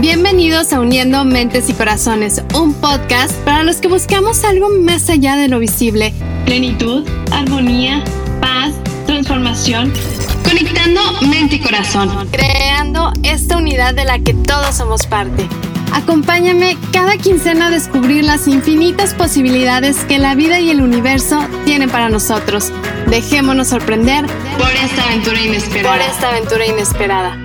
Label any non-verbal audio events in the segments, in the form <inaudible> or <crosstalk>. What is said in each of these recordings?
Bienvenidos a Uniendo Mentes y Corazones, un podcast para los que buscamos algo más allá de lo visible. Plenitud, armonía, paz, transformación. Conectando mente y corazón. Creando esta unidad de la que todos somos parte. Acompáñame cada quincena a descubrir las infinitas posibilidades que la vida y el universo tienen para nosotros. Dejémonos sorprender por esta aventura inesperada. Por esta aventura inesperada.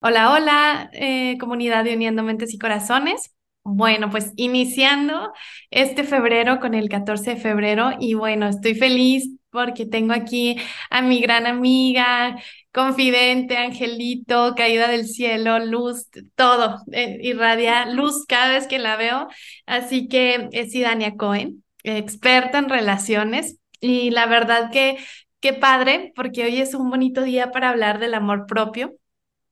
Hola, hola, eh, comunidad de Uniendo Mentes y Corazones. Bueno, pues iniciando este febrero con el 14 de febrero y bueno, estoy feliz porque tengo aquí a mi gran amiga, confidente, angelito, caída del cielo, luz, todo, eh, irradia luz cada vez que la veo. Así que es Idania Cohen, experta en relaciones y la verdad que qué padre porque hoy es un bonito día para hablar del amor propio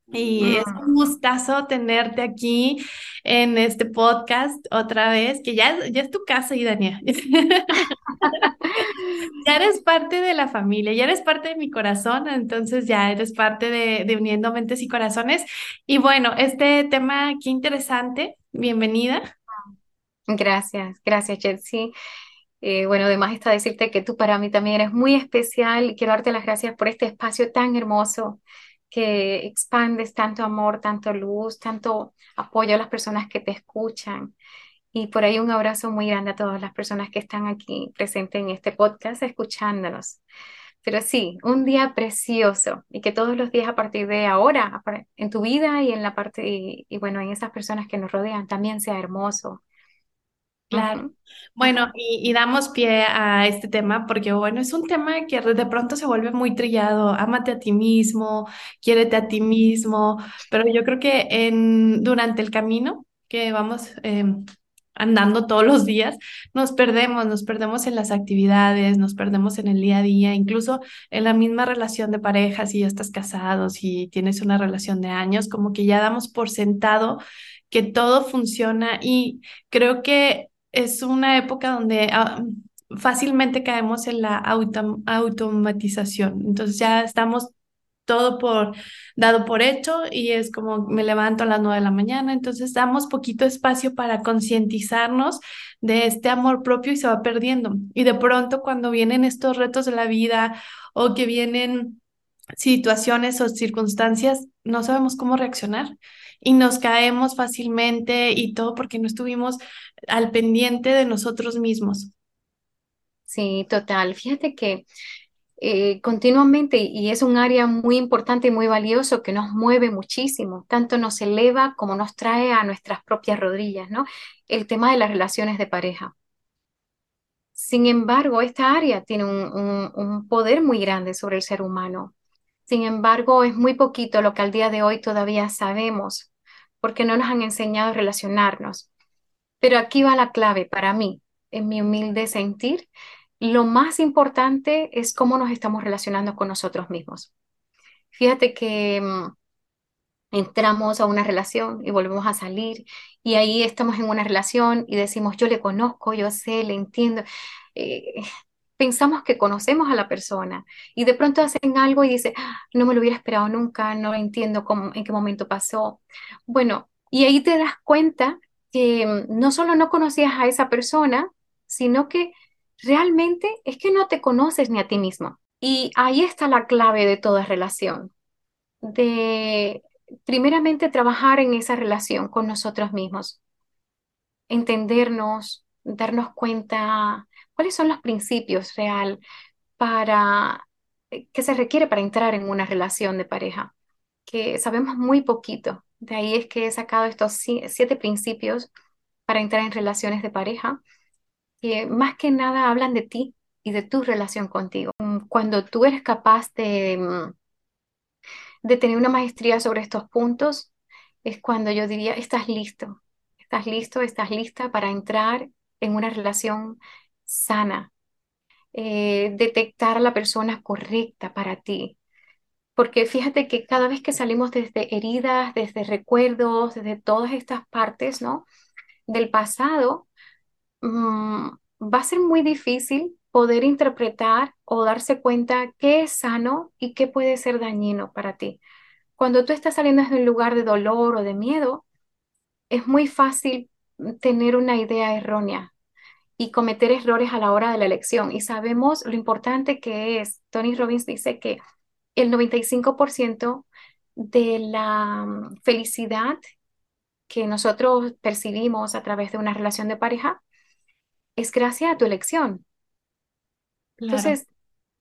y es mm. un gustazo tenerte aquí en este podcast otra vez, que ya, ya es tu casa, Idania. <laughs> ya eres parte de la familia, ya eres parte de mi corazón, entonces ya eres parte de, de Uniendo Mentes y Corazones. Y bueno, este tema, qué interesante, bienvenida. Gracias, gracias, Chelsea. Eh, bueno, además está decirte que tú para mí también eres muy especial y quiero darte las gracias por este espacio tan hermoso que expandes tanto amor, tanto luz, tanto apoyo a las personas que te escuchan. Y por ahí un abrazo muy grande a todas las personas que están aquí presentes en este podcast escuchándonos. Pero sí, un día precioso y que todos los días a partir de ahora, en tu vida y en la parte, y, bueno, en esas personas que nos rodean, también sea hermoso, Claro. Bueno, y, damos pie a este tema porque, bueno, es un tema que de pronto se vuelve muy trillado. Ámate a ti mismo, quiérete a ti mismo, pero yo creo que en, durante el camino que vamos em, andando todos los días, nos perdemos, nos perdemos en las actividades, nos perdemos en el día a día, incluso en la misma relación de pareja, si ya estás casado, si tienes una relación de años, como que ya damos por sentado que todo funciona y creo que es una época donde ah, fácilmente caemos en la automatización. Entonces ya estamos todo por dado por hecho y es como me levanto a las nueve de la mañana, entonces damos poquito espacio para concientizarnos de este amor propio y se va perdiendo. Y de pronto cuando vienen estos retos de la vida o que vienen situaciones o circunstancias, no sabemos cómo reaccionar y nos caemos fácilmente y todo porque no estuvimos al pendiente de nosotros mismos. Sí, total. Fíjate que eh, continuamente, y es un área muy importante y muy valioso que nos mueve muchísimo, tanto nos eleva como nos trae a nuestras propias rodillas, ¿no? El tema de las relaciones de pareja. Sin embargo, esta área tiene un, un poder muy grande sobre el ser humano. Sin embargo, es muy poquito lo que al día de hoy todavía sabemos, porque no nos han enseñado a relacionarnos. Pero aquí va la clave para mí, en mi humilde sentir. Lo más importante es cómo nos estamos relacionando con nosotros mismos. Fíjate que mm, entramos a una relación y volvemos a salir y ahí estamos en una relación y decimos, yo le conozco, yo sé, le entiendo. Eh, pensamos que conocemos a la persona y de pronto hacen algo y dice, ah, no me lo hubiera esperado nunca, no entiendo cómo, en qué momento pasó. Bueno, y ahí te das cuenta que mm, no solo no conocías a esa persona, sino que realmente es que no te conoces ni a ti mismo. Y ahí está la clave de toda relación, de primeramente trabajar en esa relación con nosotros mismos, entendernos, darnos cuenta cuáles son los principios real para eh, que se requiere para entrar en una relación de pareja, que sabemos muy poquito. De ahí es que he sacado estos siete principios para entrar en relaciones de pareja, que más que nada hablan de ti y de tu relación contigo. Cuando tú eres capaz de, mm, de tener una maestría sobre estos puntos, es cuando yo diría, estás listo, estás listo, estás lista para entrar en una relación sana, eh, detectar a la persona correcta para ti. Porque fíjate que cada vez que salimos desde heridas, desde recuerdos, desde todas estas partes, ¿no? Del pasado, mm, va a ser muy difícil poder interpretar o darse cuenta qué es sano y qué puede ser dañino para ti. Cuando tú estás saliendo desde un lugar de dolor o de miedo, es muy fácil tener una idea errónea y cometer errores a la hora de la elección. Y sabemos lo importante que es. Tony Robbins dice que el 95% de la mm, felicidad que nosotros percibimos a través de una relación de pareja es gracias a tu elección. Entonces,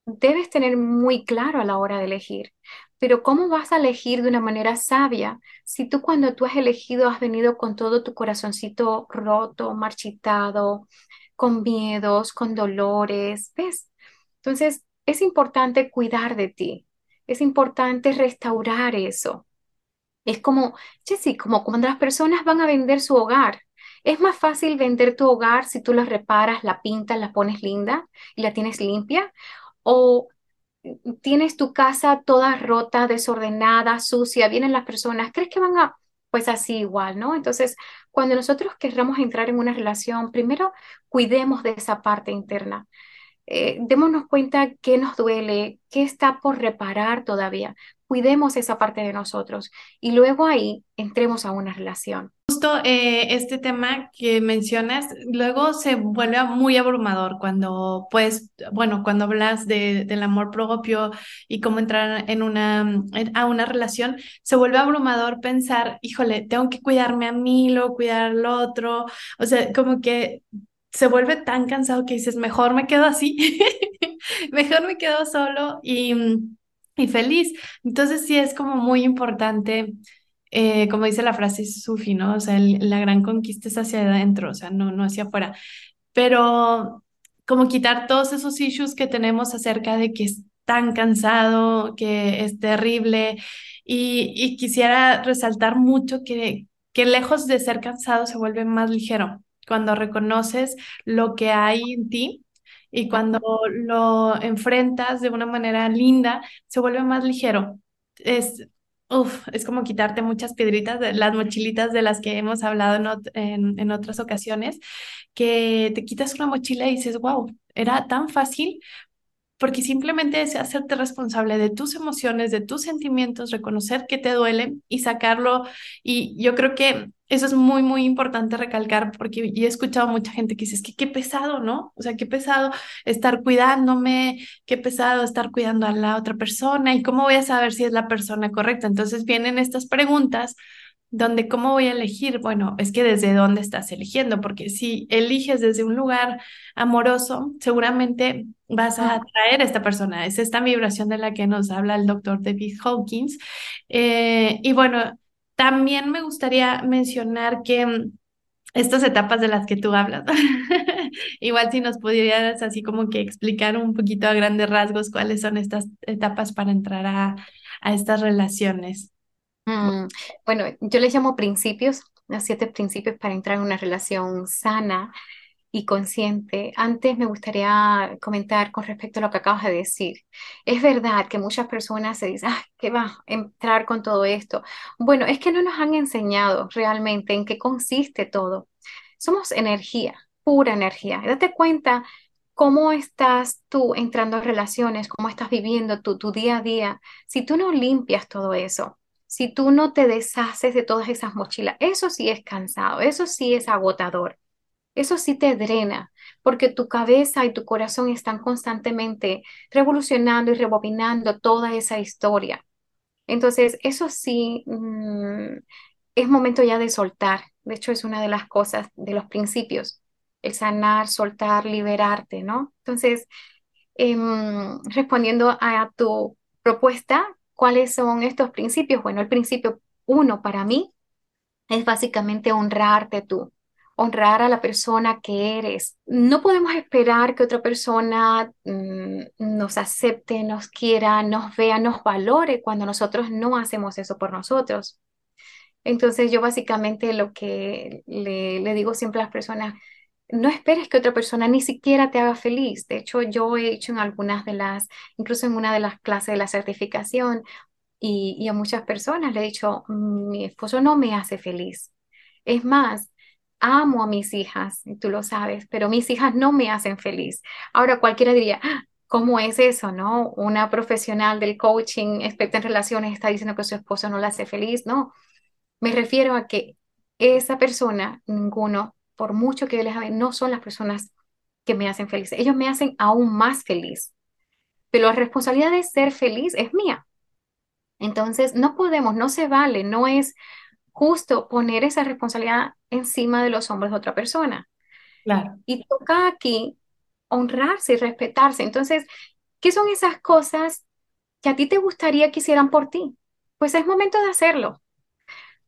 debes tener muy claro a la hora de elegir. Pero ¿cómo vas a elegir de una manera sabia si tú cuando tú has elegido has venido con todo tu corazoncito roto, marchitado, con miedos, con dolores? ¿Ves? Entonces, es importante cuidar de ti. Es importante restaurar eso. Es como, sí, como cuando las personas van a vender su hogar. Es más fácil vender tu hogar si tú lo reparas, la pintas, la pones linda y la tienes limpia. O tienes tu casa toda rota, desordenada, sucia, vienen las personas, ¿crees que van a, pues así igual, ¿no? Entonces, cuando nosotros querramos entrar en una relación, primero cuidemos de esa parte interna. Eh, démonos cuenta qué nos duele, qué está por reparar todavía. Cuidemos esa parte de nosotros y luego ahí entremos a una relación. Justo eh, este tema que mencionas, luego se vuelve muy abrumador cuando, pues, bueno, cuando hablas de, del amor propio y cómo entrar en una, a una relación, se vuelve abrumador pensar, híjole, tengo que cuidarme a mí, luego cuidar al otro, o sea, como que se vuelve tan cansado que dices, mejor me quedo así, <laughs> mejor me quedo solo y, y feliz. Entonces sí es como muy importante, eh, como dice la frase Sufi, ¿no? O sea, la gran conquista es hacia adentro, o sea, no, no hacia afuera. Pero como quitar todos esos issues que tenemos acerca de que es tan cansado, que es terrible. Y, y quisiera resaltar mucho que, que lejos de ser cansado se vuelve más ligero cuando reconoces lo que hay en ti y cuando lo enfrentas de una manera linda, se vuelve más ligero. Es, uf, es como quitarte muchas piedritas, las mochilitas de las que hemos hablado en, en otras ocasiones, que te quitas una mochila y dices, wow, era tan fácil porque simplemente es hacerte responsable de tus emociones, de tus sentimientos, reconocer que te duelen y sacarlo. Y yo creo que eso es muy, muy importante recalcar porque he escuchado mucha gente que dice, es que qué pesado, ¿no? O sea, qué pesado estar cuidándome, qué pesado estar cuidando a la otra persona y cómo voy a saber si es la persona correcta. Entonces vienen estas preguntas donde cómo voy a elegir, bueno, es que desde dónde estás eligiendo, porque si eliges desde un lugar amoroso, seguramente vas a atraer a esta persona. Es esta vibración de la que nos habla el doctor David Hawkins. Eh, y bueno, también me gustaría mencionar que mm, estas etapas de las que tú hablas, <laughs> igual si nos pudieras así como que explicar un poquito a grandes rasgos cuáles son estas etapas para entrar a, a estas relaciones. Mm, bueno, yo les llamo principios, los siete principios para entrar en una relación sana y consciente. Antes me gustaría comentar con respecto a lo que acabas de decir. Es verdad que muchas personas se dicen, ¿qué va a entrar con todo esto? Bueno, es que no nos han enseñado realmente en qué consiste todo. Somos energía, pura energía. Date cuenta cómo estás tú entrando en relaciones, cómo estás viviendo tu, tu día a día, si tú no limpias todo eso si tú no te deshaces de todas esas mochilas, eso sí es cansado, eso sí es agotador, eso sí te drena, porque tu cabeza y tu corazón están constantemente revolucionando y rebobinando toda esa historia. Entonces, eso sí mm, es momento ya de soltar. De hecho, es una de las cosas, de los principios, el sanar, soltar, liberarte, ¿no? Entonces, em, respondiendo a tu propuesta, ¿Cuáles son estos principios? Bueno, el principio uno para mí es básicamente honrarte tú, honrar a la persona que eres. No podemos esperar que otra persona mm, nos acepte, nos quiera, nos vea, nos valore cuando nosotros no hacemos eso por nosotros. Entonces yo básicamente lo que le, le digo siempre a las personas, no esperes que otra persona ni siquiera te haga feliz. De hecho, yo he hecho en algunas de las, incluso en una de las clases de la certificación, y, a muchas personas le he dicho, mi esposo no me hace feliz. Es más, amo a mis hijas, y tú lo sabes, pero mis hijas no me hacen feliz. Ahora cualquiera diría, ah, ¿Cómo es eso, no? Una profesional del coaching, experta en relaciones, está diciendo que su esposo no la hace feliz. No, me refiero a que esa persona, ninguno, por mucho que yo les hable, no son las personas que me hacen feliz. Ellos me hacen aún más feliz. Pero la responsabilidad de ser feliz es mía. Entonces, no podemos, no se vale, no es justo poner esa responsabilidad encima de los hombros de otra persona. Claro. Y toca aquí honrarse y respetarse. Entonces, ¿qué son esas cosas que a ti te gustaría que hicieran por ti? Pues es momento de hacerlo.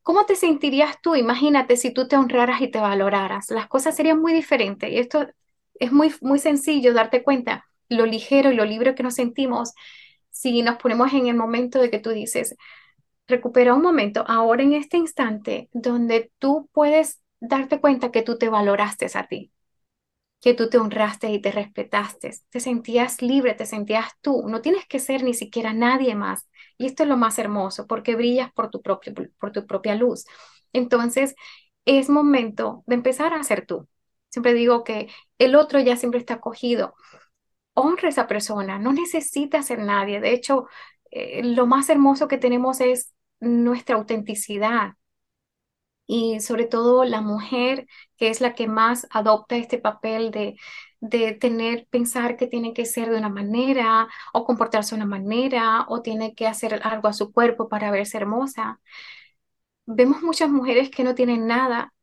¿Cómo te sentirías tú? Imagínate si tú te honraras y te valoraras. Las cosas serían muy diferentes. Y esto es muy, muy sencillo darte cuenta lo ligero y lo libre que nos sentimos si nos ponemos en el momento de que tú dices, recupera un momento, ahora en este instante, donde tú puedes darte cuenta que tú te valoraste a ti, que tú te honraste y te respetaste, te sentías libre, te sentías tú, no tienes que ser ni siquiera nadie más. Y esto es lo más hermoso, porque brillas por tu, propio, por tu propia luz. Entonces, es momento de empezar a ser tú. Siempre digo que el otro ya siempre está acogido. Honra a esa persona, no necesita ser nadie. De hecho, eh, lo más hermoso que tenemos es nuestra autenticidad, y sobre todo la mujer, que es la que más adopta este papel de, de tener, pensar que tiene que ser de una manera o comportarse de una manera o tiene que hacer algo a su cuerpo para verse hermosa. Vemos muchas mujeres que no tienen nada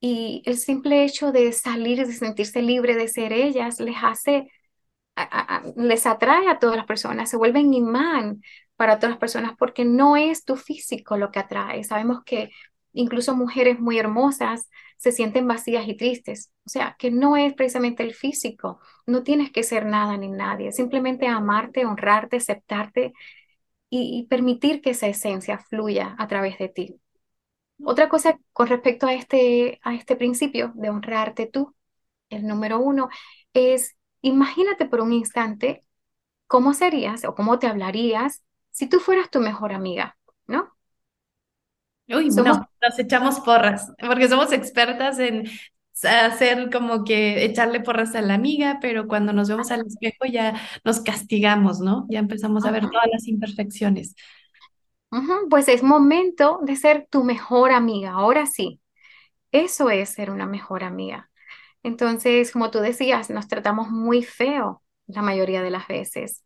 y el simple hecho de salir, de sentirse libre de ser ellas, les hace, les atrae a todas las personas, se vuelven imán para las personas porque no es tu físico lo que atrae. Sabemos que incluso mujeres muy hermosas se sienten vacías y tristes. O sea, que no es precisamente el físico, no tienes que ser nada ni nadie, simplemente amarte, honrarte, aceptarte y, permitir que esa esencia fluya a través de ti. Otra cosa con respecto a este, a este principio de honrarte tú, el número uno, es imagínate por un instante cómo serías o cómo te hablarías si tú fueras tu mejor amiga, ¿no? Uy, no, nos echamos porras, porque somos expertas en hacer como que echarle porras a la amiga, pero cuando nos vemos al espejo ya nos castigamos, ¿no? Ya empezamos a ver todas las imperfecciones. Pues es momento de ser tu mejor amiga, ahora sí. Eso es ser una mejor amiga. Entonces, como tú decías, nos tratamos muy feo la mayoría de las veces.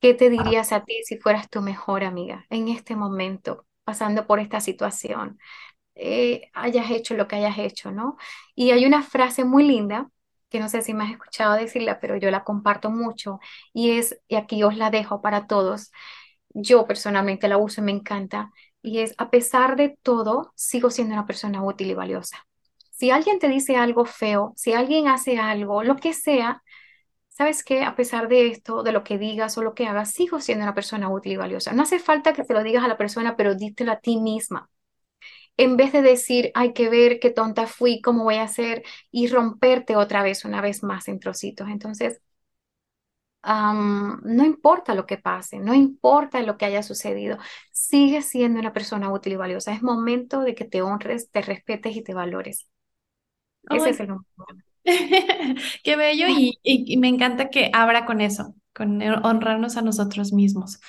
¿Qué te dirías a ti si fueras tu mejor amiga en este momento? Pasando por esta situación, eh, hayas hecho lo que hayas hecho, ¿no? Y hay una frase muy linda, que no sé si me has escuchado decirla, pero yo la comparto mucho, y es, y aquí os la dejo para todos, yo personalmente la uso y me encanta, y es, a pesar de todo, sigo siendo una persona útil y valiosa. Si alguien te dice algo feo, si alguien hace algo, lo que sea, ¿sabes qué? A pesar de esto, de lo que digas o lo que hagas, sigo siendo una persona útil y valiosa. No hace falta que te lo digas a la persona, pero dítelo a ti misma. En vez de decir, hay que ver qué tonta fui, cómo voy a hacer, y romperte otra vez, una vez más en trocitos. Entonces, no importa lo que pase, no importa lo que haya sucedido, sigue siendo una persona útil y valiosa. Es momento de que te honres, te respetes y te valores. Ese es el momento. <laughs> Qué bello y, me encanta que abra con eso, con honrarnos a nosotros mismos.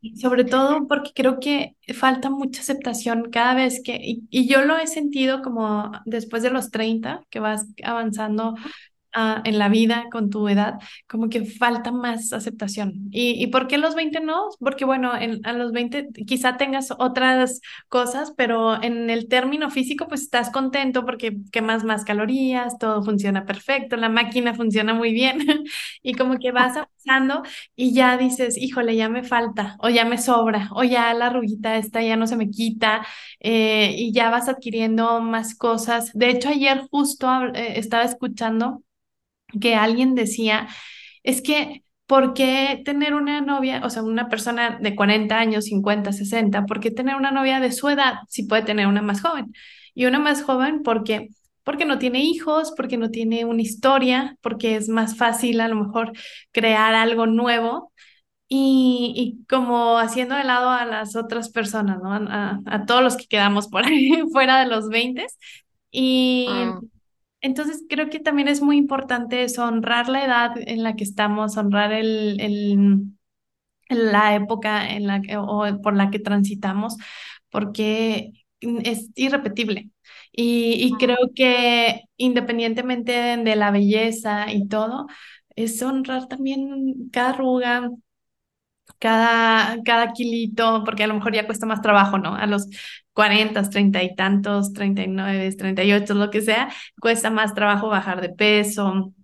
Y sobre todo porque creo que falta mucha aceptación cada vez que, y, y, yo lo he sentido como después de los 30, que vas avanzando en la vida con tu edad, como que falta más aceptación. ¿Y, y por qué los 20 no? Porque bueno, en, a los 20 quizá tengas otras cosas, pero en el término físico pues estás contento porque quemas más calorías, todo funciona perfecto, la máquina funciona muy bien <laughs> y como que vas avanzando y ya dices, híjole, ya me falta o ya me sobra o ya la arruguita esta ya no se me quita eh, y ya vas adquiriendo más cosas. De hecho, ayer justo eh, estaba escuchando que alguien decía, es que, ¿por qué tener una novia, o sea, una persona de 40 años, 50, 60, ¿por qué tener una novia de su edad si puede tener una más joven? Y una más joven porque porque no tiene hijos, porque no tiene una historia, porque es más fácil a lo mejor crear algo nuevo y, y como haciendo de lado a las otras personas, ¿no? A, a todos los que quedamos por ahí <laughs> fuera de los 20 y, ah. Entonces creo que también es muy importante eso, honrar la edad en la que estamos, honrar el, el, la época en la que, o por la que transitamos, porque es irrepetible. Y, y creo que independientemente de la belleza y todo, es honrar también cada arruga, cada, cada kilito, porque a lo mejor ya cuesta más trabajo, ¿no? A los 40, 30 y tantos, 39, 38, lo que sea, cuesta más trabajo bajar de peso,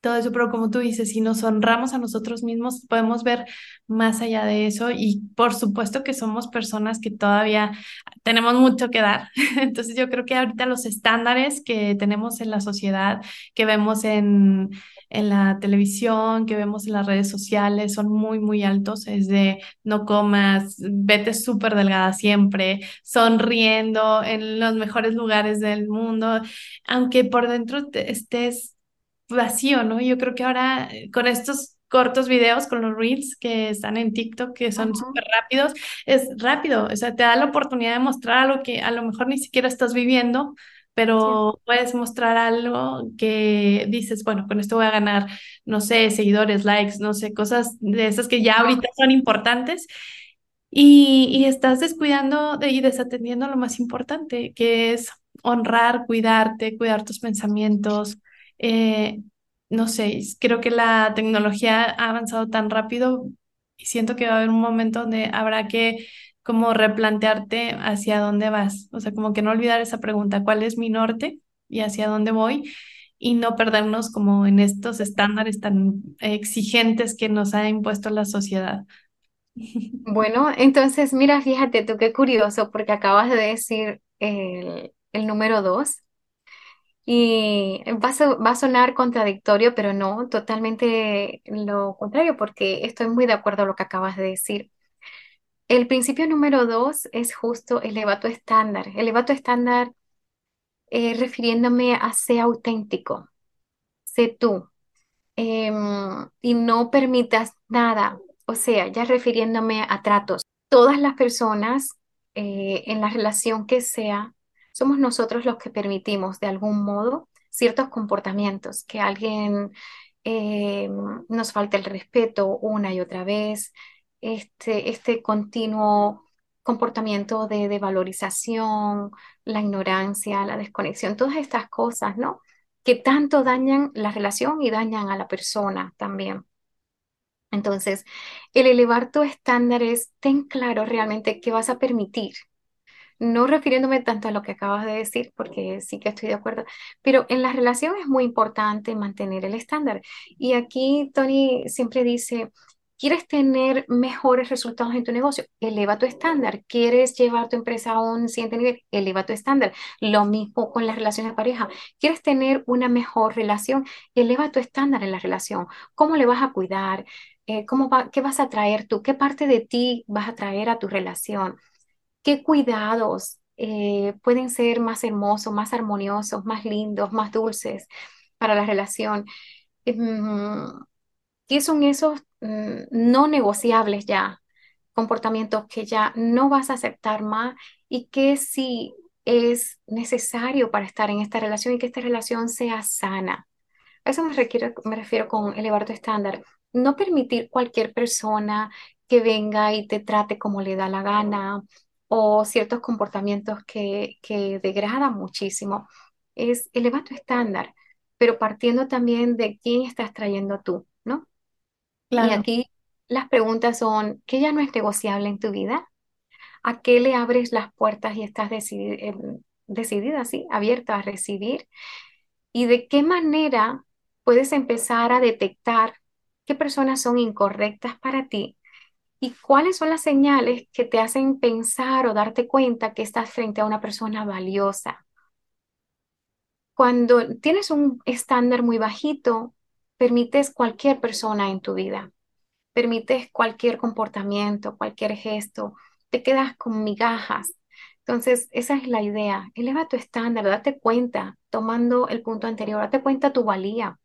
todo eso, pero como tú dices, si nos honramos a nosotros mismos, podemos ver más allá de eso y por supuesto que somos personas que todavía tenemos mucho que dar. <laughs> Entonces yo creo que ahorita los estándares que tenemos en la sociedad, que vemos en, en la televisión, que vemos en las redes sociales, son muy, muy altos. Es de no comas, vete súper delgada siempre, sonriendo en los mejores lugares del mundo, aunque por dentro estés vacío, ¿no? Yo creo que ahora eh, con estos cortos videos, con los reels que están en TikTok, que son súper rápidos, es rápido, o sea, te da la oportunidad de mostrar algo que a lo mejor ni siquiera estás viviendo, pero puedes mostrar algo que dices, bueno, con esto voy a ganar, no sé, seguidores, likes, no sé, cosas de esas que ya ahorita son importantes. Y, y estás descuidando de, y desatendiendo lo más importante, que es honrar, cuidarte, cuidar tus pensamientos, eh, no sé, creo que la tecnología ha avanzado tan rápido y siento que va a haber un momento donde habrá que como replantearte hacia dónde vas, o sea, como que no olvidar esa pregunta, ¿cuál es mi norte y hacia dónde voy? Y no perdernos como en estos estándares tan exigentes que nos ha impuesto la sociedad. <laughs> Bueno, entonces mira, fíjate tú qué curioso, porque acabas de decir el, el número dos. Y va a, sonar contradictorio, pero no, totalmente lo contrario, porque estoy muy de acuerdo a lo que acabas de decir. El principio número dos es justo eleva tu estándar. Eleva tu estándar eh, refiriéndome a ser auténtico, sé tú, em, y no permitas nada, o sea, ya refiriéndome a tratos. Todas las personas eh, en la relación que sea, somos nosotros los que permitimos de algún modo ciertos comportamientos, que alguien eh, nos falte el respeto una y otra vez, este, este continuo comportamiento de, de valorización, la ignorancia, la desconexión, todas estas cosas, ¿no? Que tanto dañan la relación y dañan a la persona también. Entonces, el elevar tu estándar es, ten claro realmente qué vas a permitir, no refiriéndome tanto a lo que acabas de decir, porque sí que estoy de acuerdo, pero en la relación es muy importante mantener el estándar. Y aquí Tony siempre dice, ¿quieres tener mejores resultados en tu negocio? Eleva tu estándar. ¿Quieres llevar tu empresa a un siguiente nivel? Eleva tu estándar. Lo mismo con las relaciones de pareja. ¿Quieres tener una mejor relación? Eleva tu estándar en la relación. ¿Cómo le vas a cuidar? Eh, ¿cómo va, ¿Qué vas a traer tú? ¿Qué parte de ti vas a traer a tu relación? qué cuidados eh, pueden ser más hermosos, más armoniosos, más lindos, más dulces para la relación. Mm, ¿Qué son esos mm, no negociables ya? Comportamientos que ya no vas a aceptar más y que sí es necesario para estar en esta relación y que esta relación sea sana. A eso me, me refiero con elevar tu estándar. No permitir cualquier persona que venga y te trate como le da la gana, o ciertos comportamientos que, que degradan muchísimo, es elevar tu estándar, pero partiendo también de quién estás trayendo tú, Y aquí las preguntas son, ¿qué ya no es negociable en tu vida? ¿A qué le abres las puertas y estás eh, decidida, sí, abierta a recibir? ¿Y de qué manera puedes empezar a detectar qué personas son incorrectas para ti ¿Y cuáles son las señales que te hacen pensar o darte cuenta que estás frente a una persona valiosa? Cuando tienes un estándar muy bajito, permites cualquier persona en tu vida, permites cualquier comportamiento, cualquier gesto, te quedas con migajas. Entonces, esa es la idea. Eleva tu estándar, date cuenta, tomando el punto anterior, date cuenta tu valía.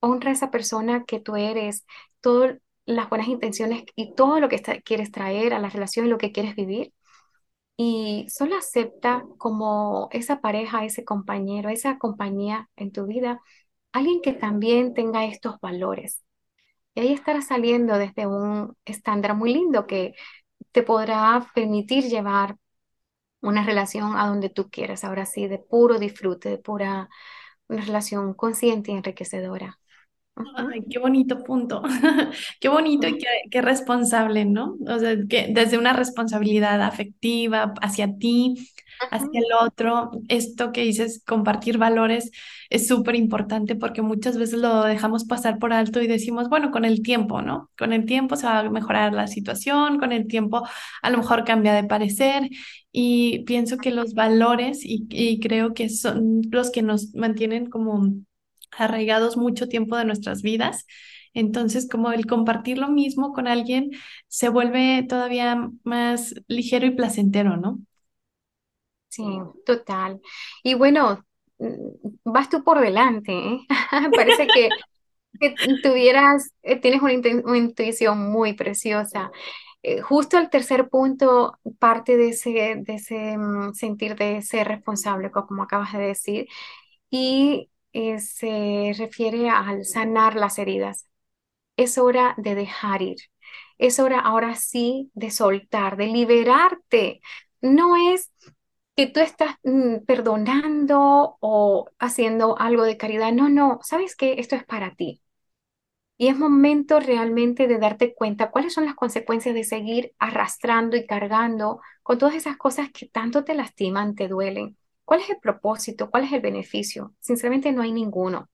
Honra a esa persona que tú eres, todo las buenas intenciones y todo lo que quieres traer a la relación y lo que quieres vivir. y solo acepta como esa pareja, ese compañero, esa compañía en tu vida, alguien que también tenga estos valores. Y ahí estará saliendo desde un estándar muy lindo que te podrá permitir llevar una relación a donde tú quieras, ahora sí, de puro disfrute, de pura una relación consciente y enriquecedora. Ay, qué bonito punto. <laughs> Qué bonito y qué, qué, responsable, ¿no? O sea, que desde una responsabilidad afectiva hacia ti, hacia el otro, esto que dices, compartir valores es súper importante porque muchas veces lo dejamos pasar por alto y decimos, bueno, con el tiempo, ¿no? Con el tiempo se va a mejorar la situación, con el tiempo a lo mejor cambia de parecer y pienso que los valores y, y creo que son los que nos mantienen como arraigados mucho tiempo de nuestras vidas. Entonces, como el compartir lo mismo con alguien se vuelve todavía más ligero y placentero, ¿no? Sí, total. Y bueno, mm, vas tú por delante, ¿eh? <laughs> Parece que, tuvieras, eh, tienes una, una, intuición muy preciosa. Eh, justo el tercer punto parte de ese, de ese mm, sentir de ser responsable, como acabas de decir, y eh, se refiere al sanar las heridas. Es hora de dejar ir. Es hora ahora sí de soltar, de liberarte. No es que tú estás mm, perdonando o haciendo algo de caridad. No, no, sabes que esto es para ti. Y es momento realmente de darte cuenta cuáles son las consecuencias de seguir arrastrando y cargando con todas esas cosas que tanto te lastiman, te duelen. ¿Cuál es el propósito? ¿Cuál es el beneficio? Sinceramente no hay ninguno.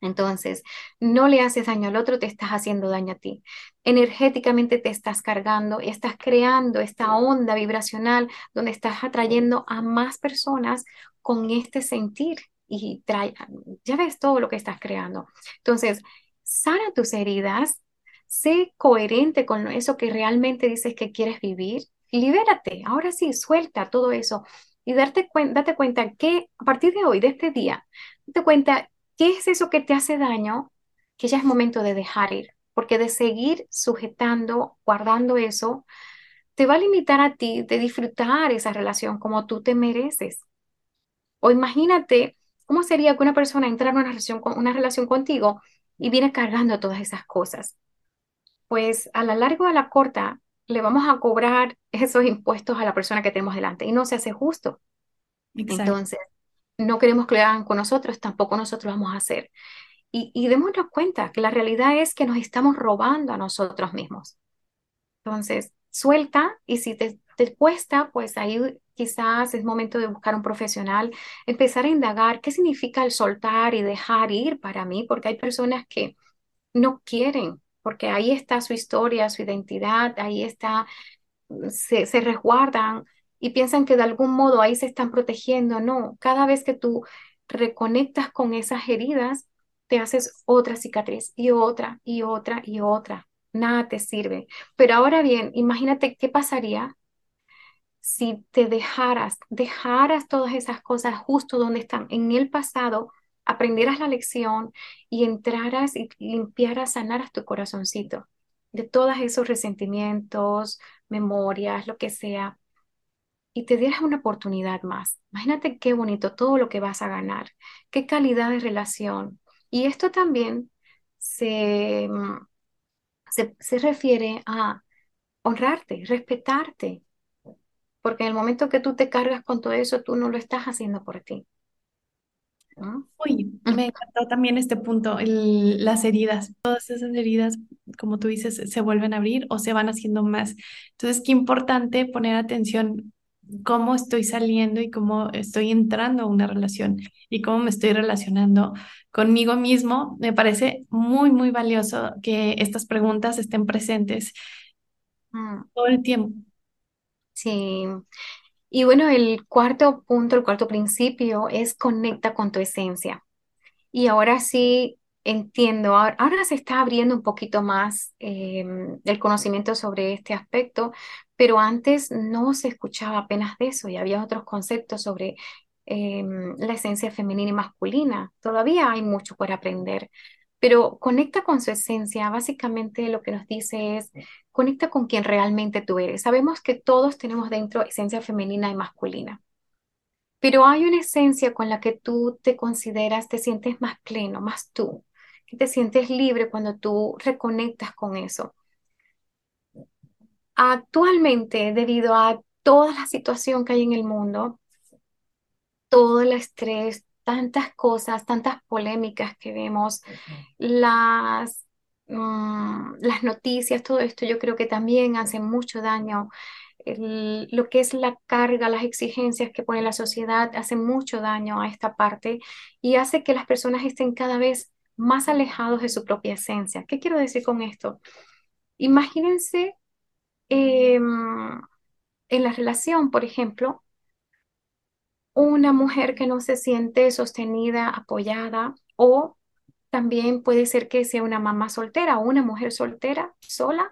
Entonces, no le haces daño al otro, te estás haciendo daño a ti. Energéticamente te estás cargando, estás creando esta onda vibracional donde estás atrayendo a más personas con este sentir y trae, ya ves todo lo que estás creando. Entonces, sana tus heridas, sé coherente con eso que realmente dices que quieres vivir, libérate, ahora sí, suelta todo eso y darte, date cuenta que a partir de hoy, de este día, date cuenta qué es eso que te hace daño, que ya es momento de dejar ir, porque de seguir sujetando, guardando eso, te va a limitar a ti de disfrutar esa relación como tú te mereces. O imagínate cómo sería que una persona entrara en una relación, una relación contigo y viene cargando todas esas cosas. Pues a la larga o a la corta, le vamos a cobrar esos impuestos a la persona que tenemos delante y no se hace justo. Entonces, no queremos que lo hagan con nosotros, tampoco nosotros vamos a hacer. Y, y démonos cuenta que la realidad es que nos estamos robando a nosotros mismos. Entonces, suelta y si te, te cuesta, pues ahí quizás es momento de buscar un profesional, empezar a indagar qué significa el soltar y dejar ir para mí, porque hay personas que no quieren porque ahí está su historia, su identidad, ahí está, se resguardan y piensan que de algún modo ahí se están protegiendo. No, cada vez que tú reconectas con esas heridas, te haces otra cicatriz y otra y otra y otra. Nada te sirve. Pero ahora bien, imagínate qué pasaría si te dejaras, dejaras todas esas cosas justo donde están, en el pasado, aprendieras la lección y entraras y limpiaras, sanaras tu corazoncito de todos esos resentimientos, memorias, lo que sea, y te dieras una oportunidad más. Imagínate qué bonito todo lo que vas a ganar, qué calidad de relación. Y esto también se, se, se refiere a honrarte, respetarte, porque en el momento que tú te cargas con todo eso, tú no lo estás haciendo por ti. Uy, me encantó también este punto, el- las heridas. Todas esas heridas, como tú dices, se vuelven a abrir o se van haciendo más. Entonces, qué importante poner atención cómo estoy saliendo y cómo estoy entrando a una relación y cómo me estoy relacionando conmigo mismo. Me parece muy, muy valioso que estas preguntas estén presentes Mm, todo el tiempo. Sí. Y bueno, el cuarto punto, el cuarto principio es conecta con tu esencia. Y ahora sí entiendo, ahora, se está abriendo un poquito más em, el conocimiento sobre este aspecto, pero antes no se escuchaba apenas de eso y había otros conceptos sobre em, la esencia femenina y masculina. Todavía hay mucho por aprender, pero conecta con su esencia. Básicamente lo que nos dice es, conecta con quien realmente tú eres. Sabemos que todos tenemos dentro esencia femenina y masculina, pero hay una esencia con la que tú te consideras, te sientes más pleno, más tú, que te sientes libre cuando tú reconectas con eso. Actualmente, debido a toda la situación que hay en el mundo, todo el estrés, tantas cosas, tantas polémicas que vemos, las, mm, las noticias, todo esto yo creo que también hace mucho daño. lo que es la carga, las exigencias que pone la sociedad hace mucho daño a esta parte y hace que las personas estén cada vez más alejados de su propia esencia. ¿Qué quiero decir con esto? Imagínense em, en la relación, por ejemplo, una mujer que no se siente sostenida, apoyada, o también puede ser que sea una mamá soltera o una mujer soltera, sola,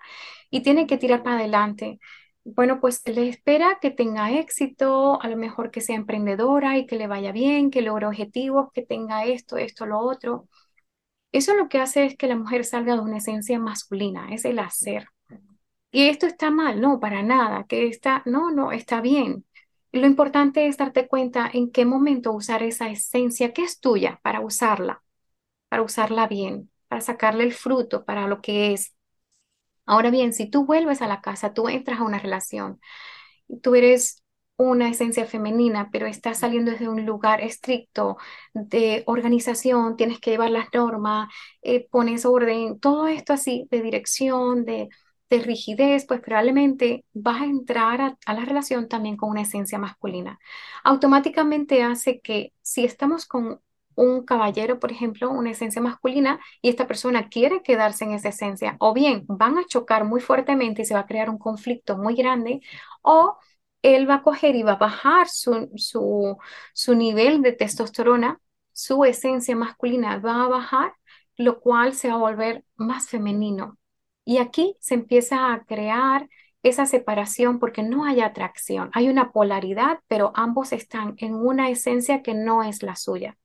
y tiene que tirar para adelante. Bueno, pues le espera que tenga éxito, a lo mejor que sea emprendedora y que le vaya bien, que logre objetivos, que tenga esto, esto, lo otro. Eso lo que hace es que la mujer salga de una esencia masculina, es el hacer. Y esto está mal, no, para nada, que está, no, no, está bien. Lo importante es darte cuenta en qué momento usar esa esencia que es tuya para usarla, para usarla bien, para sacarle el fruto para lo que es. Ahora bien, si tú vuelves a la casa, tú entras a una relación, tú eres una esencia femenina, pero estás saliendo desde un lugar estricto de organización, tienes que llevar las normas, eh, pones orden, todo esto así de dirección, de de rigidez, pues probablemente vas a entrar a, la relación también con una esencia masculina. Automáticamente hace que si estamos con un caballero, por ejemplo, una esencia masculina, y esta persona quiere quedarse en esa esencia, o bien van a chocar muy fuertemente y se va a crear un conflicto muy grande, o él va a coger y va a bajar su, su, su nivel de testosterona, su esencia masculina va a bajar, lo cual se va a volver más femenino. Y aquí se empieza a crear esa separación porque no hay atracción, hay una polaridad, pero ambos están en una esencia que no es la suya.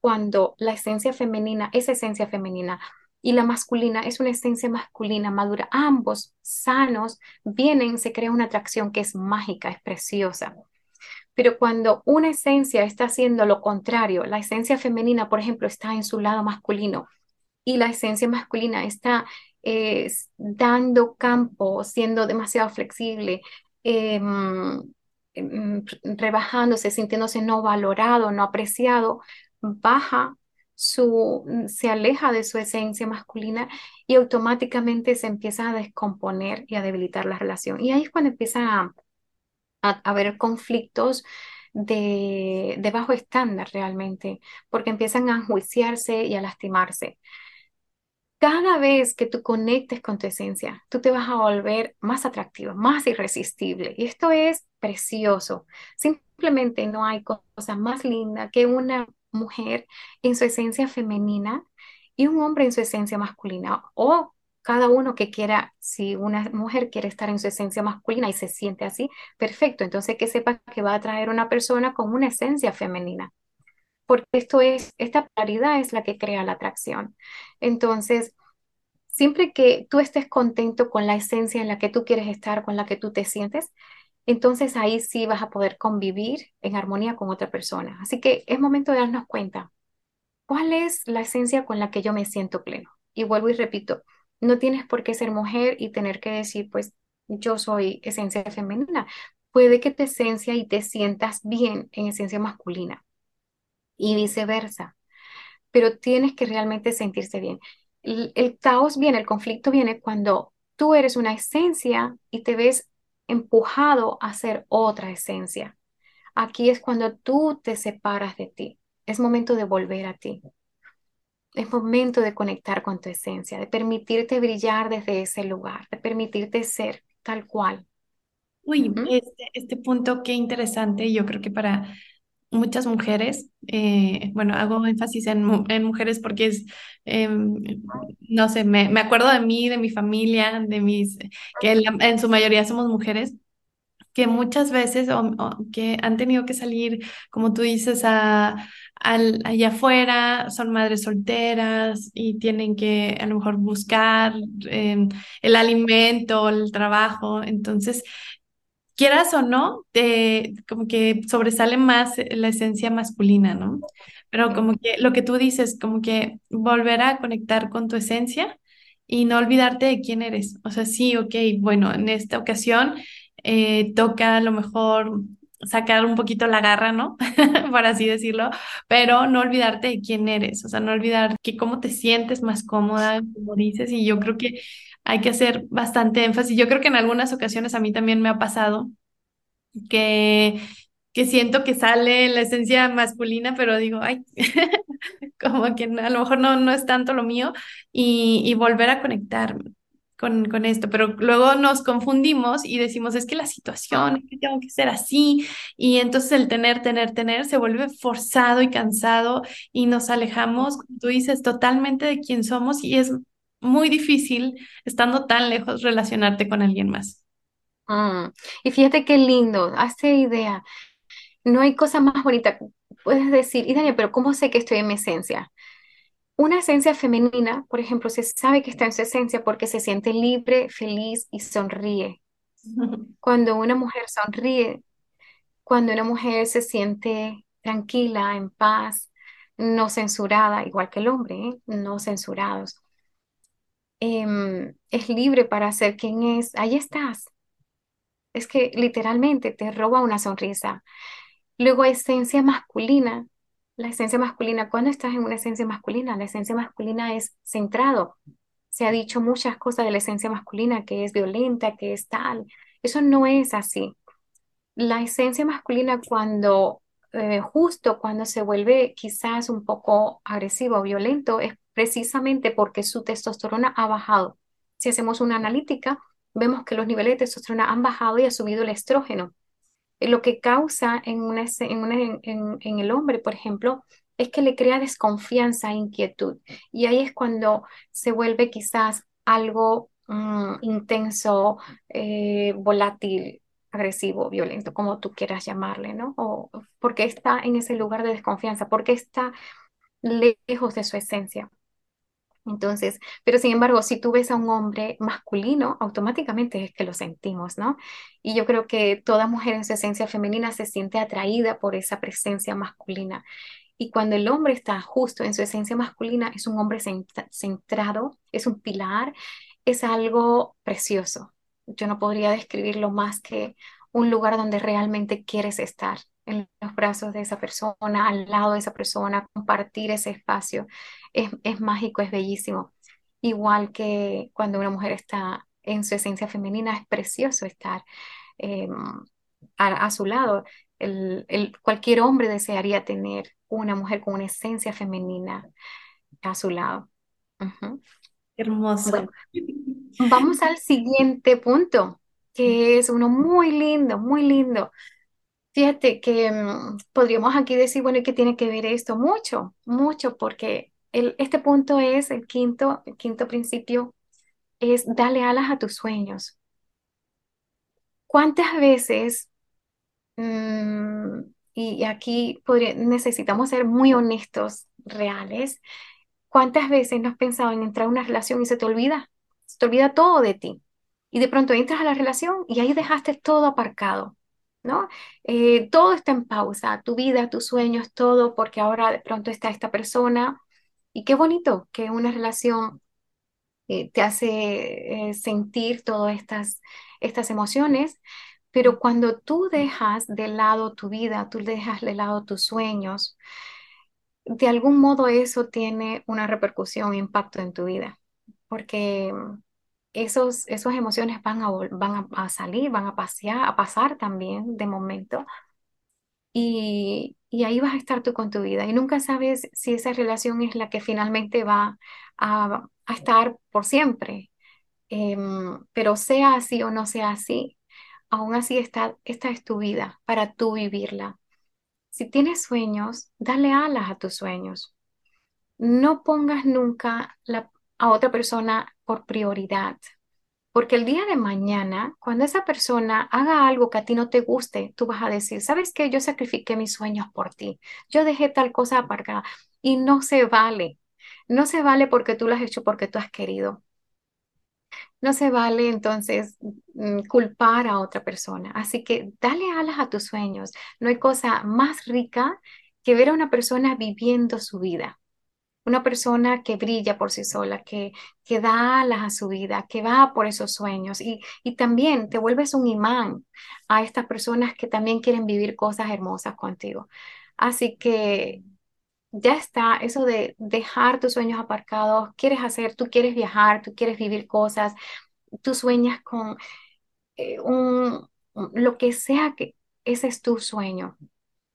Cuando la esencia femenina es esencia femenina y la masculina es una esencia masculina madura, ambos sanos, vienen, se crea una atracción que es mágica, es preciosa. Pero cuando una esencia está haciendo lo contrario, la esencia femenina, por ejemplo, está en su lado masculino y la esencia masculina está dando campo, siendo demasiado flexible, em, em, rebajándose, sintiéndose no valorado, no apreciado, baja su, se aleja de su esencia masculina y automáticamente se empieza a descomponer y a debilitar la relación. Y ahí es cuando empiezan a, a, haber conflictos de, de, bajo estándar realmente, porque empiezan a enjuiciarse y a lastimarse cada vez que tú conectes con tu esencia, tú te vas a volver más atractivo, más irresistible. Y esto es precioso. Simplemente no hay cosa más linda que una mujer en su esencia femenina y un hombre en su esencia masculina. O cada uno que quiera, si una mujer quiere estar en su esencia masculina y se siente así, perfecto. Entonces que sepa que va a traer una persona con una esencia femenina porque esto es, esta polaridad es la que crea la atracción. Entonces, siempre que tú estés contento con la esencia en la que tú quieres estar, con la que tú te sientes, entonces ahí sí vas a poder convivir en armonía con otra persona. Así que es momento de darnos cuenta, ¿cuál es la esencia con la que yo me siento pleno? Y vuelvo y repito, no tienes por qué ser mujer y tener que decir, pues yo soy esencia femenina. Puede que tu esencia y te sientas bien en esencia masculina y viceversa. Pero tienes que realmente sentirse bien. El, caos viene, el conflicto viene cuando tú eres una esencia y te ves empujado a ser otra esencia. Aquí es cuando tú te separas de ti. Es momento de volver a ti. Es momento de conectar con tu esencia, de permitirte brillar desde ese lugar, de permitirte ser tal cual. Uy, este, este punto qué interesante. Yo creo que para muchas mujeres, eh, bueno, hago énfasis en, mujeres porque es, em, no sé, me, acuerdo de mí, de mi familia, de mis, que en, su mayoría somos mujeres, que muchas veces que han tenido que salir, como tú dices, a, allá afuera, son madres solteras y tienen que a lo mejor buscar em, el alimento, el trabajo. Entonces, quieras o no, te, como que sobresale más la esencia masculina, ¿no? Pero como que lo que tú dices, como que volver a conectar con tu esencia y no olvidarte de quién eres. O sea, sí, ok, bueno, en esta ocasión eh, toca a lo mejor sacar un poquito la garra, ¿no? <laughs> Por así decirlo, pero no olvidarte de quién eres, o sea, no olvidar que cómo te sientes más cómoda, como dices, y yo creo que hay que hacer bastante énfasis. Yo creo que en algunas ocasiones a mí también me ha pasado que, que siento que sale la esencia masculina, pero digo, ay, <laughs> como que a lo mejor no, no es tanto lo mío, y, y volver a conectarme con, con, esto, pero luego nos confundimos y decimos, es que la situación, es que tengo que ser así, y entonces el tener, tener, tener se vuelve forzado y cansado y nos alejamos, como tú dices, totalmente de quién somos y es muy difícil, estando tan lejos, relacionarte con alguien más. Mm, Y fíjate qué lindo, hace idea. No hay cosa más bonita. Puedes decir, y Daniel, pero ¿cómo sé que estoy en mi esencia? Una esencia femenina, por ejemplo, se sabe que está en su esencia porque se siente libre, feliz y sonríe. <laughs> Cuando una mujer sonríe, cuando una mujer se siente tranquila, en paz, no censurada, igual que el hombre, ¿eh? no censurados, em, es libre para ser quien es, ahí estás. Es que literalmente te roba una sonrisa. Luego, esencia masculina. La esencia masculina, cuando estás en una esencia masculina, la esencia masculina es centrado. Se ha dicho muchas cosas de la esencia masculina, que es violenta, que es tal. Eso no es así. La esencia masculina cuando, eh, justo cuando se vuelve quizás un poco agresivo o violento, es precisamente porque su testosterona ha bajado. Si hacemos una analítica, vemos que los niveles de testosterona han bajado y ha subido el estrógeno. Eh, lo que causa en, una, en, en, el hombre, por ejemplo, es que le crea desconfianza e inquietud. Y ahí es cuando se vuelve quizás algo mm, intenso, eh, volátil, agresivo, violento, como tú quieras llamarle, ¿no? O porque está en ese lugar de desconfianza, porque está lejos de su esencia. Entonces, pero sin embargo, si tú ves a un hombre masculino, automáticamente es que lo sentimos, ¿no? Y yo creo que toda mujer en su esencia femenina se siente atraída por esa presencia masculina. Y cuando el hombre está justo en su esencia masculina, es un hombre centrado, es un pilar, es algo precioso. Yo no podría describirlo más que un lugar donde realmente quieres estar, en los brazos de esa persona, al lado de esa persona, compartir ese espacio es, mágico, es bellísimo. Igual que cuando una mujer está en su esencia femenina, es precioso estar em, a, su lado. El, cualquier hombre desearía tener una mujer con una esencia femenina a su lado. Hermoso. vamos al siguiente punto, que es uno muy lindo, muy lindo. Fíjate que mm, podríamos aquí decir, bueno, ¿y qué tiene que ver esto? Mucho, mucho, porque este punto es el quinto, el quinto principio, es darle alas a tus sueños. ¿Cuántas veces, mm, y aquí necesitamos ser muy honestos, reales, cuántas veces no has pensado en entrar a una relación y se te olvida, se te olvida todo de ti? Y de pronto entras a la relación y ahí dejaste todo aparcado. ¿no? Eh, todo está en pausa, tu vida, tus sueños, todo, porque ahora de pronto está esta persona y qué bonito que una relación eh, te hace eh, sentir todas estas, estas emociones, pero cuando tú dejas de lado tu vida, tú dejas de lado tus sueños, de algún modo eso tiene una repercusión, impacto en tu vida, porque esos, esas emociones van a, van a, salir, van a pasear, a pasar también de momento, y, ahí vas a estar tú con tu vida y nunca sabes si esa relación es la que finalmente va a, estar por siempre. Em, pero sea así o no sea así, aún así está, esta es tu vida para tú vivirla. Si tienes sueños, dale alas a tus sueños. No pongas nunca a otra persona por prioridad, Porque el día de mañana, cuando esa persona haga algo que a ti no te guste, tú vas a decir, ¿sabes qué? Yo sacrifiqué mis sueños por ti. Yo dejé tal cosa aparcada y no se vale. No se vale porque tú lo has hecho porque tú has querido. No se vale entonces mm, culpar a otra persona. Así que dale alas a tus sueños. No hay cosa más rica que ver a una persona viviendo su vida una persona que brilla por sí sola, que, que da alas a su vida, que va por esos sueños y, y también te vuelves un imán a estas personas que también quieren vivir cosas hermosas contigo. Así que ya está, eso de dejar tus sueños aparcados, quieres hacer, tú quieres viajar, tú quieres vivir cosas, tú sueñas con eh, un, lo que sea que ese es tu sueño.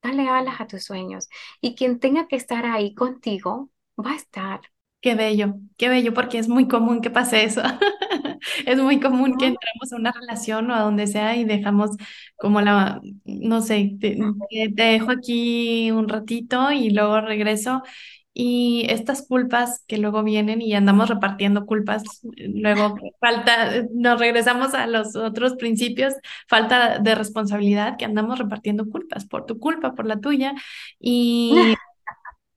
Dale alas a tus sueños. Y quien tenga que estar ahí contigo, va a estar. Qué bello, qué bello, porque es muy común que pase eso. <laughs> Es muy común que entremos a una relación o a donde sea y dejamos como la, no sé, te, dejo aquí un ratito y luego regreso. Y estas culpas que luego vienen y andamos repartiendo culpas, luego <laughs> falta, nos regresamos a los otros principios, falta de responsabilidad que andamos repartiendo culpas por tu culpa, por la tuya. Y <laughs>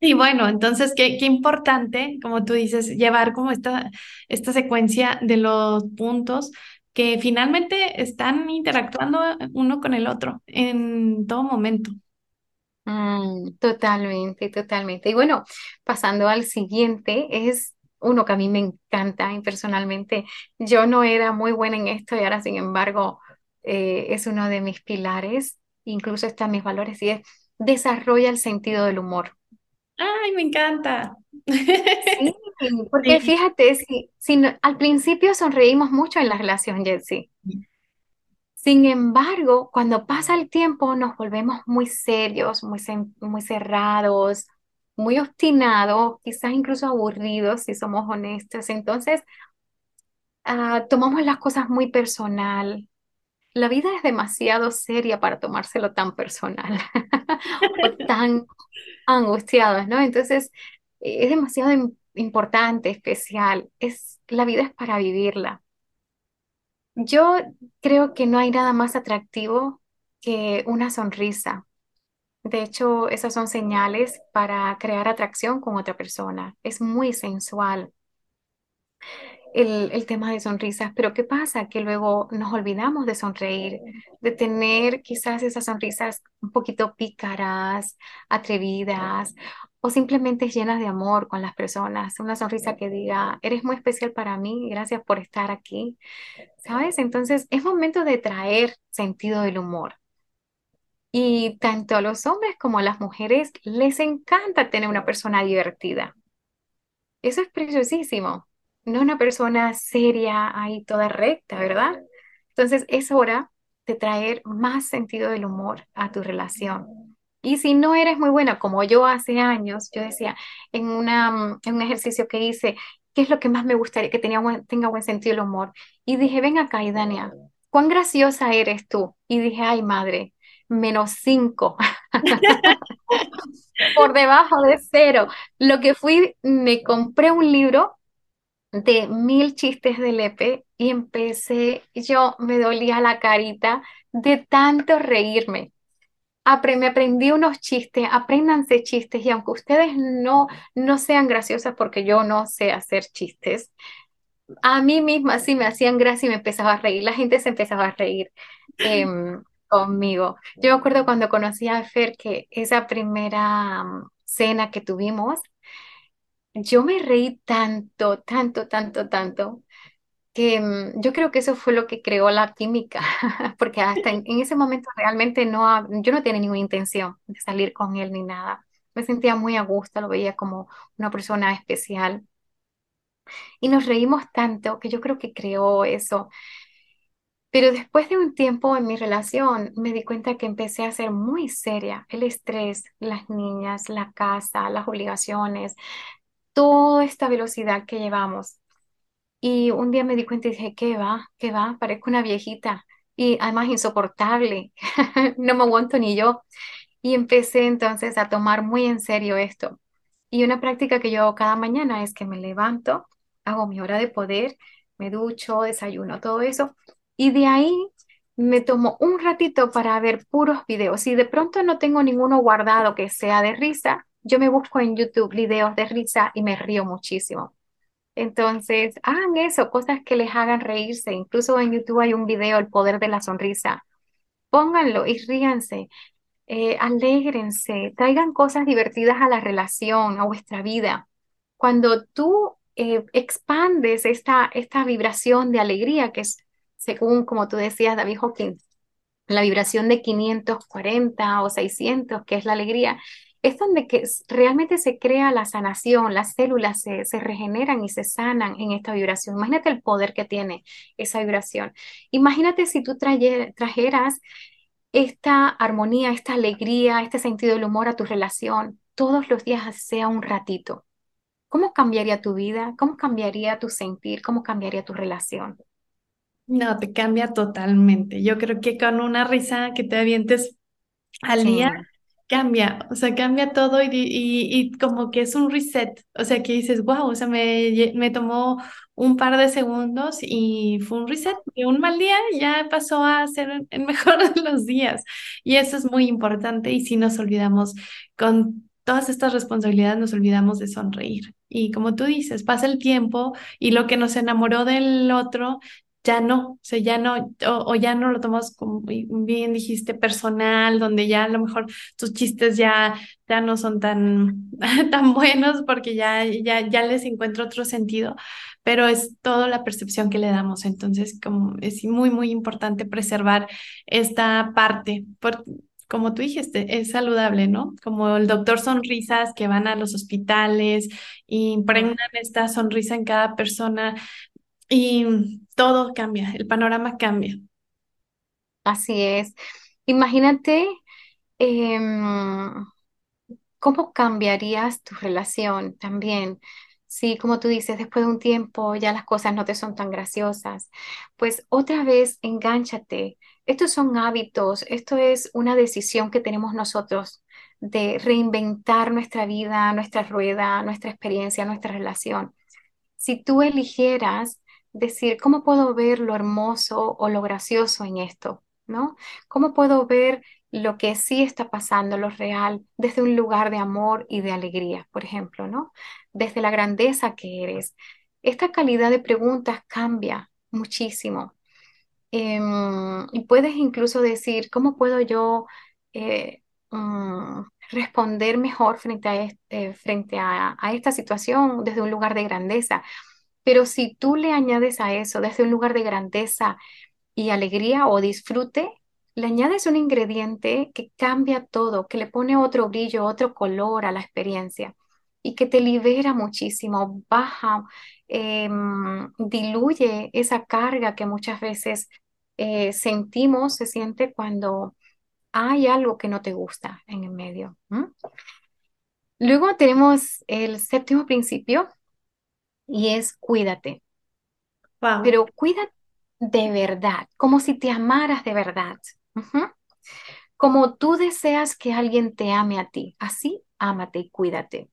Y bueno, entonces, qué, qué importante, como tú dices, llevar como esta, esta secuencia de los puntos que finalmente están interactuando uno con el otro en todo momento. Mm, totalmente, totalmente. Y bueno, pasando al siguiente, es uno que a mí me encanta y personalmente yo no era muy buena en esto y ahora sin embargo eh, es uno de mis pilares, incluso está en mis valores y es desarrolla el sentido del humor. Ay, me encanta. Sí, <laughs> porque fíjate, si, si al principio sonreímos mucho en la relación, Jessie. Sin embargo, cuando pasa el tiempo nos volvemos muy serios, muy, muy cerrados, muy obstinados, quizás incluso aburridos, si somos honestos. Entonces, ah, tomamos las cosas muy personal. La vida es demasiado seria para tomárselo tan personal <laughs> o <laughs> tan angustiados, ¿no? Entonces, es demasiado importante, especial. Es, la vida es para vivirla. Yo creo que no hay nada más atractivo que una sonrisa. De hecho, esas son señales para crear atracción con otra persona. Es muy sensual el, tema de sonrisas, pero ¿qué pasa? Que luego nos olvidamos de sonreír, de tener quizás esas sonrisas un poquito pícaras, atrevidas o simplemente llenas de amor con las personas. Una sonrisa que diga, eres muy especial para mí, gracias por estar aquí. ¿Sabes? Entonces es momento de traer sentido del humor. Y tanto a los hombres como a las mujeres les encanta tener una persona divertida. Eso es preciosísimo no una persona seria ahí toda recta, ¿verdad? Entonces es hora de traer más sentido del humor a tu relación. Y si no eres muy buena, como yo hace años, yo decía en, una, en un ejercicio que hice, ¿qué es lo que más me gustaría que tenía tenga buen sentido del humor? Y dije, ven acá, Idania, ¿cuán graciosa eres tú? Y dije, ay, madre, menos cinco. <laughs> Por debajo de cero. Lo que fui, me compré un libro de mil chistes de Lepe y empecé, yo me dolía la carita de tanto reírme. me aprendí unos chistes, apréndanse chistes y aunque ustedes no, no sean graciosas porque yo no sé hacer chistes, a mí misma sí me hacían gracia y me empezaba a reír, la gente se empezaba a reír em, conmigo. Yo me acuerdo cuando conocí a Fer que esa primera mm, cena que tuvimos, yo me reí tanto, tanto, tanto, tanto, que mm, yo creo que eso fue lo que creó la química, <laughs> porque hasta en, ese momento realmente no, yo no tenía ninguna intención de salir con él ni nada. Me sentía muy a gusto, lo veía como una persona especial. Y nos reímos tanto que yo creo que creó eso. Pero después de un tiempo en mi relación, me di cuenta que empecé a ser muy seria. El estrés, las niñas, la casa, las obligaciones, toda esta velocidad que llevamos. Y un día me di cuenta y dije, ¿qué va? ¿Qué va? Parezco una viejita y además insoportable. <laughs> no me aguanto ni yo. Y empecé entonces a tomar muy en serio esto. Y una práctica que yo hago cada mañana es que me levanto, hago mi hora de poder, me ducho, desayuno, todo eso. Y de ahí me tomo un ratito para ver puros videos. Si de pronto no tengo ninguno guardado que sea de risa, yo me busco en YouTube videos de risa y me río muchísimo. Entonces, hagan eso, cosas que les hagan reírse. Incluso en YouTube hay un video, El poder de la sonrisa. Pónganlo y ríanse, eh, alégrense, traigan cosas divertidas a la relación, a vuestra vida. Cuando tú eh, expandes esta, esta vibración de alegría, que es, según como tú decías, David Hawkins, la vibración de 540 o 600, que es la alegría, es donde que realmente se crea la sanación, las células se, se, regeneran y se sanan en esta vibración. Imagínate el poder que tiene esa vibración. Imagínate si tú trajeras esta armonía, esta alegría, este sentido del humor a tu relación todos los días, sea un ratito. ¿Cómo cambiaría tu vida? ¿Cómo cambiaría tu sentir? ¿Cómo cambiaría tu relación? No, te cambia totalmente. Yo creo que con una risa que te avientes al día, cambia, o sea, cambia todo y, y, como que es un reset, o sea, que dices, wow, o sea, me, me tomó un par de segundos y fue un reset, y un mal día ya pasó a ser <laughs> el mejor de los días. Y eso es muy importante y si nos olvidamos con todas estas responsabilidades, nos olvidamos de sonreír. Y como tú dices, pasa el tiempo y lo que nos enamoró del otro ya no, o sea, ya no, o, ya no lo tomas como bien dijiste, personal, donde ya a lo mejor tus chistes ya, ya no son tan, <laughs> tan buenos porque ya, ya, ya les encuentro otro sentido, pero es toda la percepción que le damos. Entonces, como es muy, muy importante preservar esta parte. Por, como tú dijiste, es saludable, ¿no? Como el doctor sonrisas que van a los hospitales y impregnan esta sonrisa en cada persona y todo cambia, el panorama cambia. Así es. Imagínate em, cómo cambiarías tu relación también. Si, como tú dices, después de un tiempo ya las cosas no te son tan graciosas, pues otra vez engánchate. Estos son hábitos, esto es una decisión que tenemos nosotros de reinventar nuestra vida, nuestra rueda, nuestra experiencia, nuestra relación. Si tú eligieras decir, ¿cómo puedo ver lo hermoso o lo gracioso en esto? ¿No? ¿Cómo puedo ver lo que sí está pasando, lo real, desde un lugar de amor y de alegría, por ejemplo, ¿no? Desde la grandeza que eres. Esta calidad de preguntas cambia muchísimo. Em, y puedes incluso decir, ¿cómo puedo yo eh, mm, responder mejor frente, a, eh, frente a esta situación desde un lugar de grandeza? Pero si tú le añades a eso desde un lugar de grandeza y alegría o disfrute, le añades un ingrediente que cambia todo, que le pone otro brillo, otro color a la experiencia y que te libera muchísimo, baja, em, diluye esa carga que muchas veces eh, sentimos, se siente cuando hay algo que no te gusta en el medio. Luego tenemos el séptimo principio, y es cuídate. Pero cuídate de verdad, como si te amaras de verdad. Como tú deseas que alguien te ame a ti, así ámate y cuídate.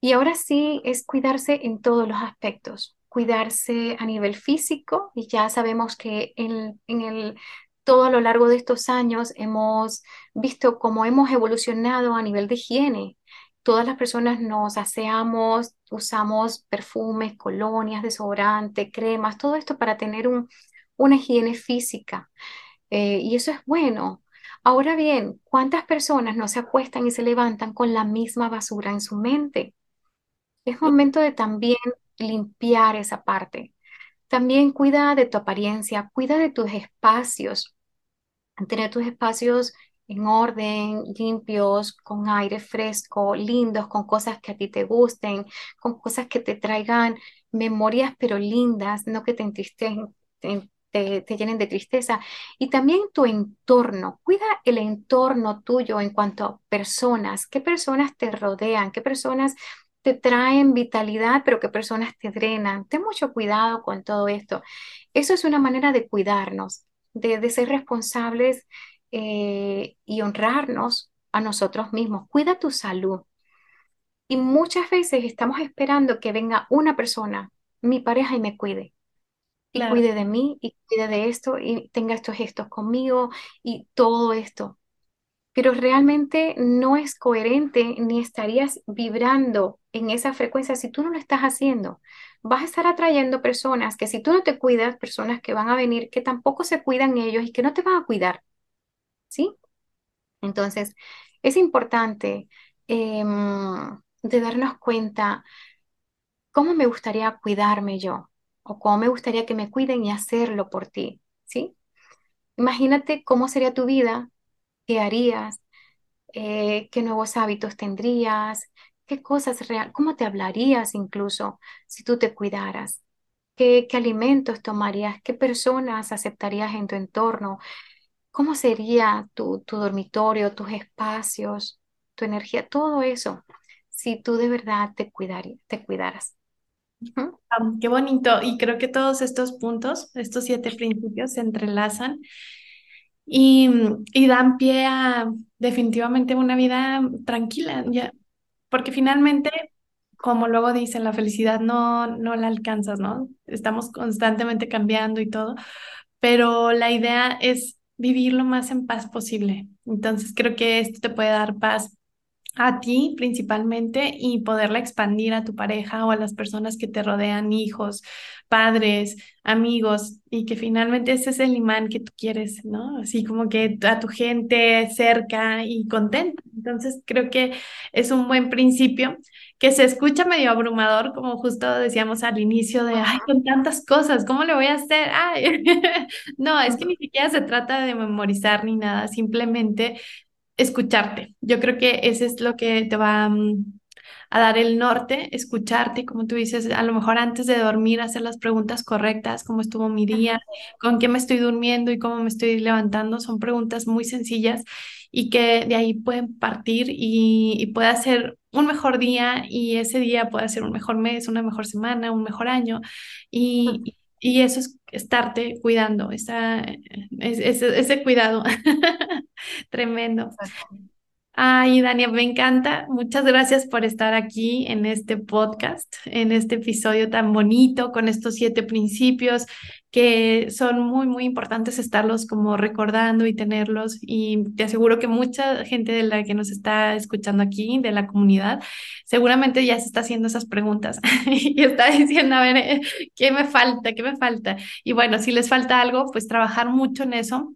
Y ahora sí es cuidarse en todos los aspectos, cuidarse a nivel físico, y ya sabemos que en, en el, todo a lo largo de estos años hemos visto cómo hemos evolucionado a nivel de higiene, todas las personas nos aseamos, usamos perfumes, colonias, desodorante, cremas, todo esto para tener un, una higiene física. Eh, y eso es bueno. Ahora bien, ¿cuántas personas no se acuestan y se levantan con la misma basura en su mente? Es momento de también limpiar esa parte. También cuida de tu apariencia, cuida de tus espacios. Tener tus espacios en orden, limpios, con aire fresco, lindos, con cosas que a ti te gusten, con cosas que te traigan memorias pero lindas, no que te entristecen, te, te, llenen de tristeza. Y también tu entorno, cuida el entorno tuyo en cuanto a personas, qué personas te rodean, qué personas te traen vitalidad, pero qué personas te drenan. Ten mucho cuidado con todo esto. Eso es una manera de cuidarnos, de, de ser responsables eh, y honrarnos a nosotros mismos. Cuida tu salud. Y muchas veces estamos esperando que venga una persona mi pareja y me cuide. Y cuide de mí y cuide de esto y tenga estos gestos conmigo y todo esto. Pero realmente no es coherente ni estarías vibrando en esa frecuencia si tú no lo estás haciendo. Vas a estar atrayendo personas que si tú no te cuidas, personas que van a venir que tampoco se cuidan ellos y que no te van a cuidar. ¿Sí? Entonces, es importante em, de darnos cuenta cómo me gustaría cuidarme yo o cómo me gustaría que me cuiden y hacerlo por ti, ¿sí? Imagínate cómo sería tu vida, qué harías, eh, qué nuevos hábitos tendrías, qué cosas real, cómo te hablarías incluso si tú te cuidaras, qué, qué alimentos tomarías, qué personas aceptarías en tu entorno, cómo sería tu, tu dormitorio, tus espacios, tu energía, todo eso, si tú de verdad te, cuidarías, te cuidaras qué bonito. Y creo que todos estos puntos, estos siete principios se entrelazan y, y dan pie a definitivamente una vida tranquila, ya, porque finalmente, como luego dicen, la felicidad no, no la alcanzas, ¿no? Estamos constantemente cambiando y todo, pero la idea es vivir lo más en paz posible. Entonces creo que esto te puede dar paz a ti principalmente y poderla expandir a tu pareja o a las personas que te rodean, hijos, padres, amigos, y que finalmente ese es el imán que tú quieres, ¿no? Así como que a tu gente cerca y contenta. Entonces creo que es un buen principio que se escucha medio abrumador, como justo decíamos al inicio de, ay, con tantas cosas, ¿cómo le voy a hacer? Ay, <laughs> no, es que ni siquiera se trata de memorizar ni nada, simplemente escucharte. Yo creo que ese es lo que te va mm, a dar el norte, escucharte, como tú dices, a lo mejor antes de dormir, hacer las preguntas correctas, cómo estuvo mi día, con qué me estoy durmiendo y cómo me estoy levantando, son preguntas muy sencillas y que de ahí pueden partir y, y puede ser un mejor día y ese día puede ser un mejor mes, una mejor semana, un mejor año y, y eso es estarte cuidando, esa, ese, ese cuidado <laughs> tremendo. Ay, Dania, me encanta. Muchas gracias por estar aquí en este podcast, en este episodio tan bonito, con estos siete principios que son muy, muy importantes estarlos como recordando y tenerlos. Y te aseguro que mucha gente de la que nos está escuchando aquí, de la comunidad, seguramente ya se está haciendo esas preguntas <laughs> y está diciendo, a ver, eh, ¿qué me falta? ¿Qué me falta? Y bueno, si les falta algo, pues trabajar mucho en eso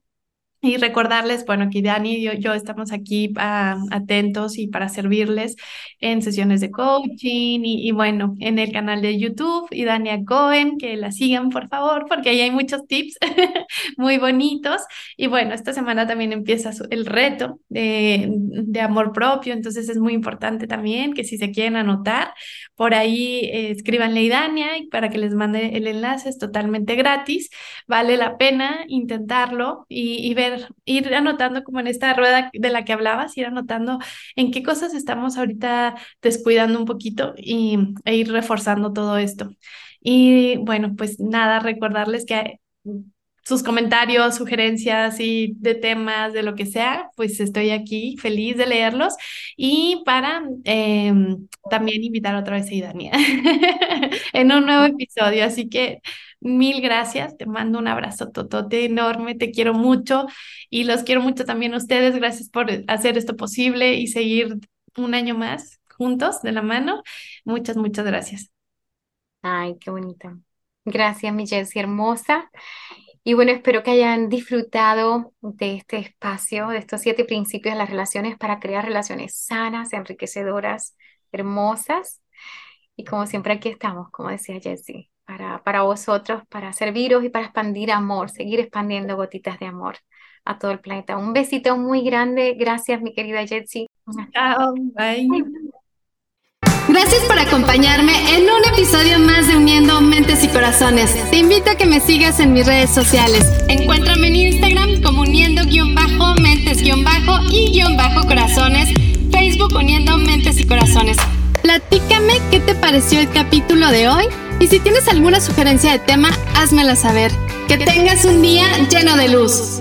y recordarles, bueno, que Dani y yo, estamos aquí ah, atentos y para servirles en sesiones de coaching y, y, bueno, en el canal de YouTube y Dania Cohen, que la sigan por favor, porque ahí hay muchos tips <laughs> muy bonitos. Y bueno, esta semana también empieza el reto de, de, amor propio, entonces es muy importante también que si se quieren anotar, por ahí eh, escríbanle a Dania y para que les mande el enlace, es totalmente gratis, vale la pena intentarlo y, y ver ir anotando como en esta rueda de la que hablabas, ir anotando en qué cosas estamos ahorita descuidando un poquito y, e ir reforzando todo esto. Y bueno, pues nada, recordarles que sus comentarios, sugerencias y de temas, de lo que sea, pues estoy aquí feliz de leerlos y para em, también invitar otra vez a Idania <laughs> en un nuevo episodio. Así que Mil gracias, te mando un abrazo totote enorme, te quiero mucho y los quiero mucho también a ustedes. Gracias por hacer esto posible y seguir un año más juntos de la mano. Muchas, muchas gracias. Ay, qué bonita. Gracias, mi Jessie hermosa. Y bueno, espero que hayan disfrutado de este espacio, de estos siete principios de las relaciones para crear relaciones sanas, enriquecedoras, hermosas. Y como siempre aquí estamos, como decía Jessie, para, para vosotros, para serviros y para expandir amor, seguir expandiendo gotitas de amor a todo el planeta. Un besito muy grande. Gracias, mi querida Jetsi. Chao, bye. Gracias por acompañarme en un episodio más de Uniendo Mentes y Corazones. Te invito a que me sigas en mis redes sociales. Encuéntrame en Instagram como uniendo-mentes-y-corazones, Facebook Uniendo Mentes y Corazones. Platícame qué te pareció el capítulo de hoy y si tienes alguna sugerencia de tema, házmela saber. Que tengas un día lleno de luz.